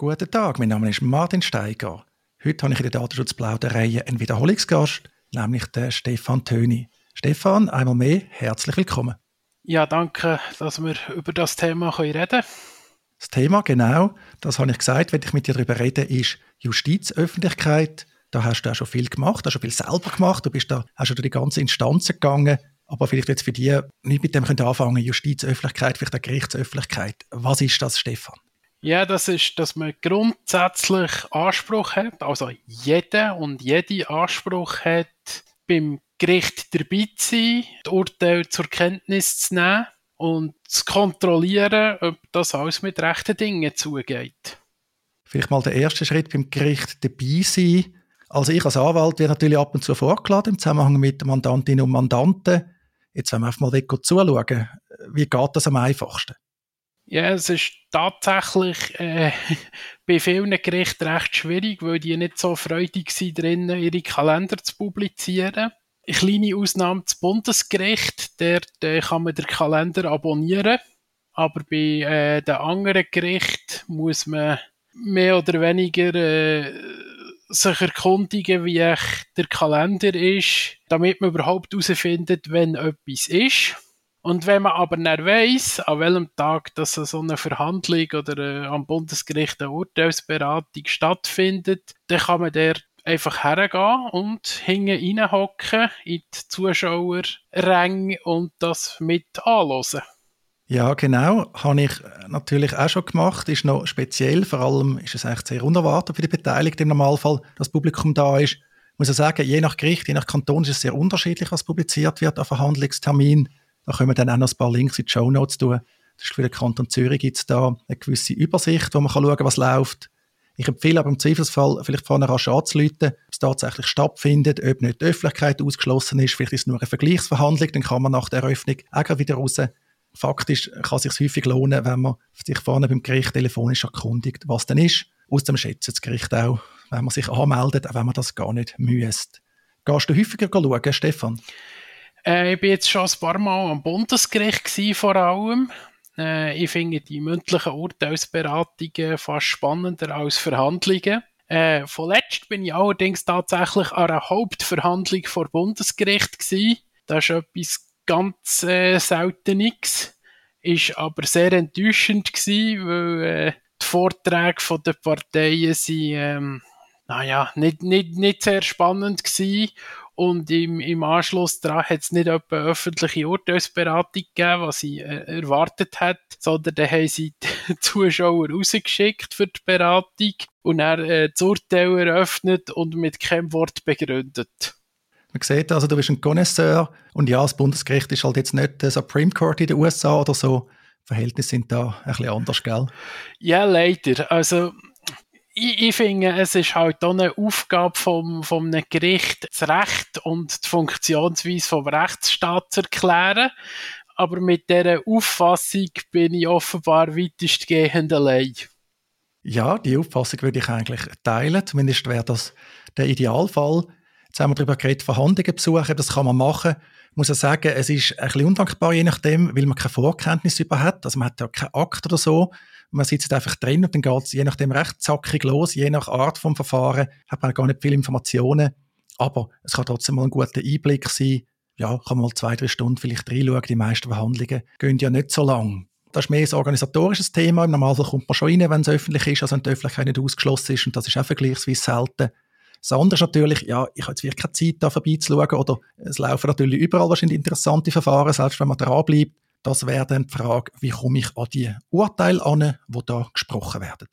Guten Tag, mein Name ist Martin Steiger. Heute habe ich in der Datenschutzplauderei einen Wiederholungsgast, nämlich den Stefan Töni. Stefan, einmal mehr herzlich willkommen. Ja, danke, dass wir über das Thema reden können. Das Thema, genau, das habe ich gesagt, wenn ich mit dir darüber rede, ist Justizöffentlichkeit. Da hast du auch schon viel gemacht, hast schon viel selber gemacht, du bist da auch schon durch die ganzen Instanzen gegangen. Aber vielleicht jetzt für die nicht mit dem können anfangen, Justizöffentlichkeit, vielleicht auch Gerichtsöffentlichkeit. Was ist das, Stefan? Ja, das ist, dass man grundsätzlich Anspruch hat, also jeder und jede Anspruch hat, beim Gericht dabei zu sein, das Urteil zur Kenntnis zu nehmen und zu kontrollieren, ob das alles mit rechten Dingen zugeht. Vielleicht mal der erste Schritt beim Gericht dabei sein. Also ich als Anwalt werde natürlich ab und zu vorgeladen im Zusammenhang mit Mandantinnen und Mandanten. Jetzt wollen wir einfach mal zuschauen. Wie geht das am einfachsten? Ja, es ist tatsächlich äh, bei vielen Gerichten recht schwierig, weil die nicht so freudig sind, drinnen ihre Kalender zu publizieren. Eine kleine Ausnahme das Bundesgericht, dort äh, kann man den Kalender abonnieren, aber bei äh, den anderen Gerichten muss man mehr oder weniger äh, sich erkundigen, wie der Kalender ist, damit man überhaupt herausfindet, wenn etwas ist. Und wenn man aber nicht weiss, an welchem Tag dass so eine Verhandlung oder äh, am Bundesgericht eine Urteilsberatung stattfindet, dann kann man dort einfach hergehen und hinten reinhocken in die Zuschauerränge und das mit anhören. Ja, genau. Habe ich natürlich auch schon gemacht. Ist noch speziell. Vor allem ist es eigentlich sehr unerwartet für die Beteiligten im Normalfall, dass das Publikum da ist. Ich muss ich sagen, je nach Gericht, je nach Kanton ist es sehr unterschiedlich, was publiziert wird an Verhandlungstermin. Da können wir dann auch noch ein paar Links in die Show Notes tun. Das ist für den Kanton Zürich gibt es da eine gewisse Übersicht, wo man kann schauen kann, was läuft. Ich empfehle aber im Zweifelsfall vielleicht vorne rasch anzuleiten, ob es tatsächlich stattfindet, ob nicht die Öffentlichkeit ausgeschlossen ist. Vielleicht ist es nur eine Vergleichsverhandlung, dann kann man nach der Eröffnung auch wieder raus. Faktisch kann es sich häufig lohnen, wenn man sich vorne beim Gericht telefonisch erkundigt, was denn ist. Außerdem schätzt das Gericht auch, wenn man sich anmeldet, auch wenn man das gar nicht müsste. Gehst du häufiger schauen, Stefan? Äh, ich bin jetzt schon ein paar Mal am Bundesgericht gewesen, vor allem. Äh, ich finde die mündlichen Urteilsberatungen fast spannender als Verhandlungen. Äh, vorletzt bin ich allerdings tatsächlich an einer Hauptverhandlung vor Bundesgericht gewesen. Das ist etwas ganz äh, Seltenes. Ist aber sehr enttäuschend gewesen, weil äh, die Vorträge der Parteien sind, ähm, naja, nicht, nicht, nicht sehr spannend gewesen und im, im Anschluss daran hat es nicht etwa öffentliche Urteilsberatung gegeben, was sie äh, erwartet hat, sondern dann haben sie die Zuschauer rausgeschickt für die Beratung und er äh, das Urteil eröffnet und mit keinem Wort begründet. Man sieht also, du bist ein Connoisseur und ja, das Bundesgericht ist halt jetzt nicht der Supreme Court in den USA oder so. Die Verhältnisse sind da ein bisschen anders, gell? Ja, leider. Also ich, ich finde, es ist halt auch eine Aufgabe vom, vom Gericht, das Recht und die Funktionsweise vom Rechtsstaat zu erklären. Aber mit dieser Auffassung bin ich offenbar weitestgehend allein. Ja, die Auffassung würde ich eigentlich teilen. Zumindest wäre das der Idealfall. Jetzt haben wir darüber geredet, Verhandlungen besuchen, das kann man machen. Ich muss ja sagen, es ist ein bisschen undankbar, je nachdem, weil man keine Vorkenntnis über hat. Also man hat ja keinen Akt oder so. Man sitzt einfach drin und dann geht es je nachdem recht zackig los, je nach Art vom Verfahren hat man gar nicht viele Informationen, aber es kann trotzdem mal ein guter Einblick sein. Ja, kann man mal zwei, drei Stunden vielleicht reinschauen. Die meisten Verhandlungen gehen ja nicht so lang. Das ist mehr ein organisatorisches Thema. Im Normalfall kommt man schon rein, wenn es öffentlich ist, also wenn die Öffentlichkeit nicht ausgeschlossen ist und das ist auch vergleichsweise selten. Das andere ist natürlich, ja, ich habe jetzt wirklich keine Zeit, da vorbeizuschauen oder es laufen natürlich überall wahrscheinlich interessante Verfahren, selbst wenn man dranbleibt. Das wäre dann die Frage, wie komme ich an die Urteile an, die da gesprochen werden?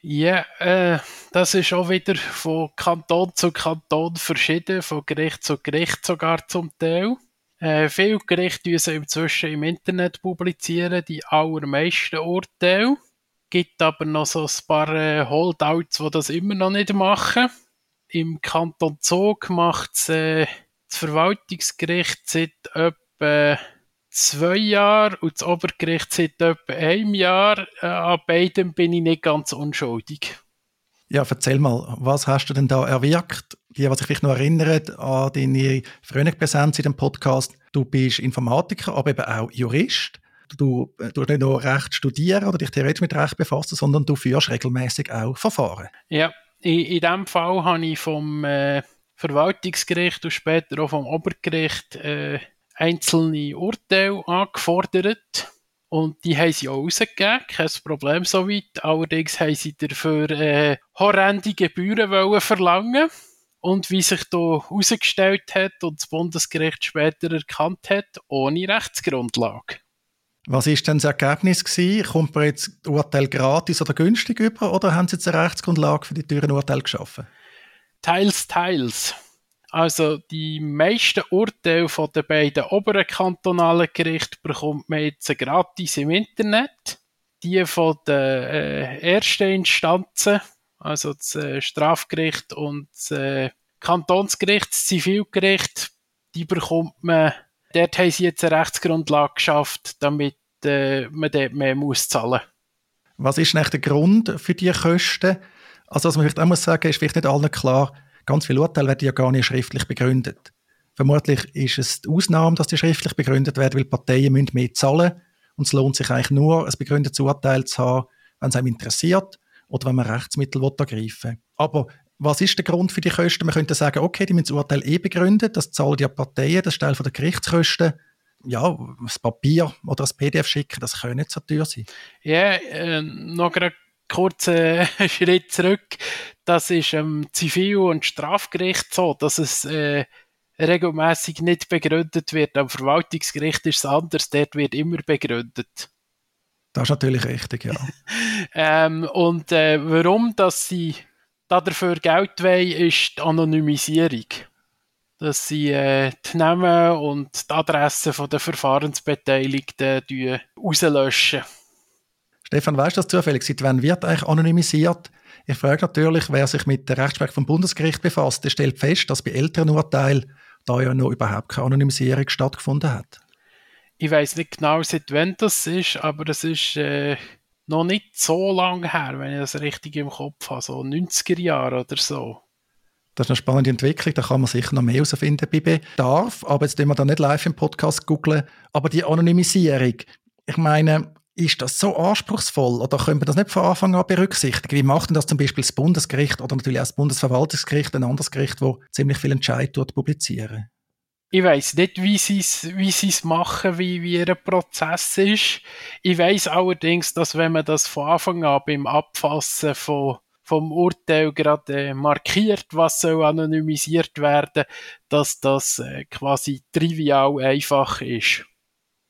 Ja, äh, das ist auch wieder von Kanton zu Kanton verschieden, von Gericht zu Gericht sogar zum Teil. Äh, viele Gerichte müssen inzwischen im Internet publizieren, die allermeisten Urteile. gibt aber noch so ein paar äh, Holdouts, die das immer noch nicht machen. Im Kanton Zug macht äh, das Verwaltungsgericht seit etwa zwei Jahre und das Obergericht seit etwa einem Jahr. Äh, an beidem bin ich nicht ganz unschuldig. Ja, erzähl mal, was hast du denn da erwirkt? Die, was sich vielleicht noch erinnern an deine frühere Präsenz in dem Podcast. Du bist Informatiker, aber eben auch Jurist. du, äh, du nicht nur Recht studieren oder dich theoretisch mit Recht befassen, sondern du führst regelmäßig auch Verfahren. Ja, in, in diesem Fall habe ich vom äh, Verwaltungsgericht und später auch vom Obergericht äh, einzelne Urteile angefordert. Und die haben sie auch rausgegeben, kein Problem soweit. Allerdings haben sie dafür äh, horrende Gebühren wollen verlangen und wie sich da herausgestellt hat und das Bundesgericht später erkannt hat, ohne Rechtsgrundlage. Was ist denn das Ergebnis gewesen? Kommt man jetzt das Urteil gratis oder günstig über oder haben Sie jetzt eine Rechtsgrundlage für die teuren Urteile geschaffen? Teils, teils. Also die meisten Urteile von den beiden oberen kantonalen Gerichten bekommt man jetzt gratis im Internet. Die von den äh, ersten Instanzen also das äh, Strafgericht und das äh, Kantonsgericht, das Zivilgericht, die bekommt man, dort haben sie jetzt eine Rechtsgrundlage geschafft, damit äh, man dort mehr muss zahlen Was ist eigentlich der Grund für diese Kosten? Also was man vielleicht auch muss sagen, ist vielleicht nicht allen klar, ganz viele Urteile werden ja gar nicht schriftlich begründet. Vermutlich ist es die Ausnahme, dass die schriftlich begründet werden, weil Parteien müssen mehr zahlen und es lohnt sich eigentlich nur, ein begründetes Urteil zu haben, wenn es einem interessiert oder wenn man Rechtsmittel ergreifen will. Aber was ist der Grund für die Kosten? Man könnte sagen, okay, die müssen das Urteil eh begründet, das zahlen die Parteien, das ist Teil der Gerichtskosten. Ja, das Papier oder das PDF schicken, das kann nicht so teuer sein. Ja, äh, noch gerade kurz einen Schritt zurück. Das ist im Zivil- und Strafgericht so, dass es äh, regelmäßig nicht begründet wird. Am Verwaltungsgericht ist es anders, dort wird immer begründet. Das ist natürlich richtig, ja. ähm, und äh, warum dass sie dafür Geld wollen, ist die Anonymisierung. Dass sie äh, die Namen und die Adressen der Verfahrensbeteiligten rauslöschen. Stefan, weißt du das zufällig? Seit wann wird eigentlich anonymisiert? Ich frage natürlich, wer sich mit der Rechtsprechung vom Bundesgericht befasst, der stellt fest, dass bei älteren Urteilen da ja noch überhaupt keine Anonymisierung stattgefunden hat ich weiß nicht genau, seit wann das ist, aber das ist äh, noch nicht so lange her, wenn ich das richtig im Kopf habe, so 90er Jahre oder so. Das ist eine spannende Entwicklung, da kann man sicher noch mehr herausfinden bei Bedarf, aber jetzt tun wir da nicht live im Podcast googeln. Aber die Anonymisierung, ich meine, ist das so anspruchsvoll oder können wir das nicht von Anfang an berücksichtigen? Wie macht denn das zum Beispiel das Bundesgericht oder natürlich auch das Bundesverwaltungsgericht, ein anderes Gericht, wo ziemlich viel Entscheid publizieren? ich weiß nicht, wie sie es wie sie's machen, wie, wie ihr Prozess ist. Ich weiß allerdings, dass wenn man das von Anfang an beim Abfassen von, vom Urteil gerade äh, markiert, was soll anonymisiert werden, dass das äh, quasi trivial einfach ist.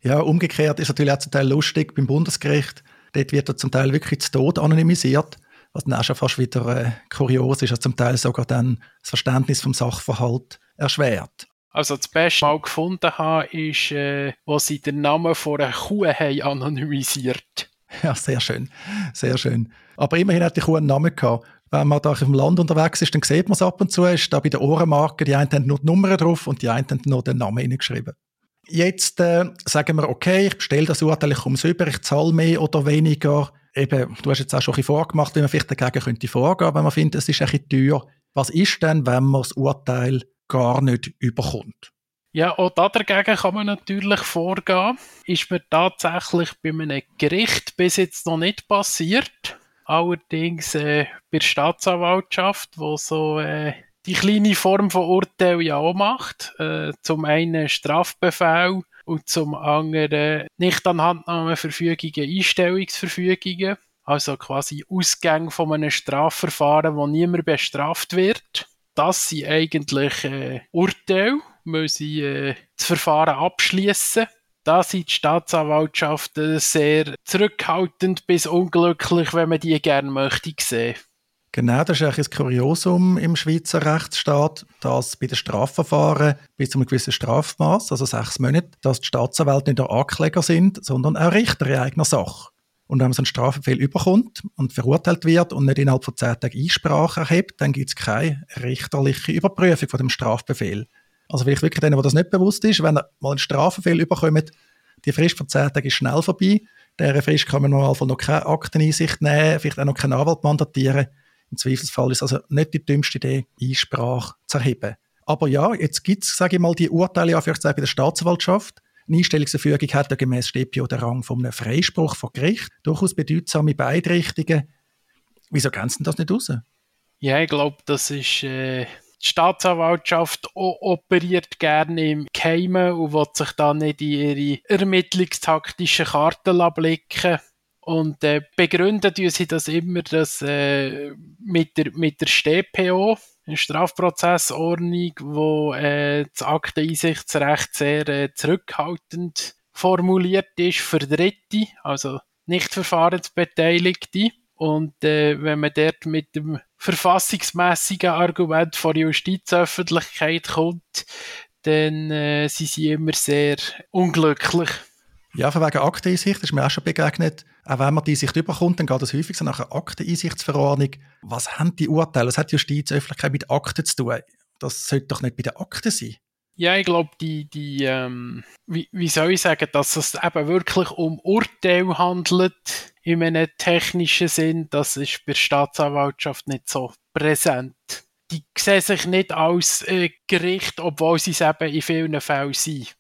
Ja, umgekehrt ist natürlich auch zum Teil lustig beim Bundesgericht. Dort wird er zum Teil wirklich zu Tod anonymisiert, was dann auch schon fast wieder äh, kurios ist, also zum Teil sogar dann das Verständnis vom Sachverhalt erschwert. Also das Beste, was ich mal gefunden habe, ist, äh, wo sie den Namen von einer Kuh haben anonymisiert. Ja, sehr schön. Sehr schön. Aber immerhin hat die Kuh einen Namen gehabt. Wenn man da auf dem Land unterwegs ist, dann sieht man es ab und zu. Ist da bei der Ohrenmarke, die einen haben nur die Nummer drauf und die einen haben nur den Namen hineingeschrieben. Jetzt äh, sagen wir, okay, ich bestelle das Urteil, ich komme es über, ich zahle mehr oder weniger. Eben, du hast jetzt auch schon ein bisschen vorgemacht, wie man vielleicht dagegen könnte vorgehen, wenn man findet, es ist ein bisschen teuer. Was ist denn, wenn man das Urteil gar nicht überkommt. Ja, auch dagegen kann man natürlich vorgehen. Ist mir tatsächlich bei einem Gericht bis jetzt noch nicht passiert. Allerdings äh, bei der Staatsanwaltschaft, wo so äh, die kleine Form von Urteil ja auch macht. Äh, zum einen Strafbefehl und zum anderen Nichtanhandnahmeverfügungen, Einstellungsverfügungen. Also quasi Ausgang von einem Strafverfahren, wo niemand bestraft wird das sind eigentlich äh, Urteile, müssen äh, das Verfahren abschließen. Da sind die Staatsanwaltschaften sehr zurückhaltend bis unglücklich, wenn man die gerne möchte sehen. Genau, das ist eigentlich ein Kuriosum im Schweizer Rechtsstaat, dass bei den Strafverfahren bis zu einem gewissen Strafmaß, also sechs Monate, dass die Staatsanwälte nicht der Ankläger sind, sondern auch Richter in eigener Sache. Und wenn man so einen Strafbefehl überkommt und verurteilt wird und nicht innerhalb von zehn Tagen Einsprache erhebt, dann gibt es keine richterliche Überprüfung von dem Strafbefehl. Also vielleicht wirklich denen, wo das nicht bewusst ist, wenn ihr mal einen Strafbefehl überkommt, die Frist von zehn Tagen ist schnell vorbei. Dieser Frist kann man normalerweise noch keine Akteneinsicht nehmen, vielleicht auch noch keinen Anwalt mandatieren. Im Zweifelsfall ist also nicht die dümmste Idee, Einsprache zu erheben. Aber ja, jetzt gibt es, sage ich mal, die Urteile bei der Staatsanwaltschaft Eine Einstellungserfügung hat ja gemäß StPO den Rang von einem Freispruch vor Gericht. Durchaus bedeutsame beide Richtungen. Wieso grenzen das nicht raus? Ja, ich glaube, das ist... Äh die Staatsanwaltschaft operiert gerne im Geheimen und will sich dann nicht in ihre ermittlungstaktischen Karten blicken und äh, begründen tun sie das immer dass, äh, mit, der, mit der StPO, eine Strafprozessordnung, wo äh, das Akteneinsichtsrecht sehr äh, zurückhaltend formuliert ist für Dritte, also nicht Verfahrensbeteiligte. Und äh, wenn man dort mit dem verfassungsmäßigen Argument vor Justizöffentlichkeit kommt, dann äh, sind sie immer sehr unglücklich. Ja, von wegen Akteneinsicht ist mir auch schon begegnet. Auch wenn man die Einsicht überkommt, dann geht das häufig so nach einer Akteneinsichtsverordnung. Was haben die Urteile? Was hat die Justizöffentlichkeit mit Akten zu tun? Das sollte doch nicht bei den Akten sein. Ja, ich glaube, die, die ähm, wie, wie soll ich sagen, dass es eben wirklich um Urteil handelt, in einem technischen Sinn, das ist bei der Staatsanwaltschaft nicht so präsent. Die sehen sich nicht als äh, Gericht, obwohl sie es eben in vielen Fällen sind.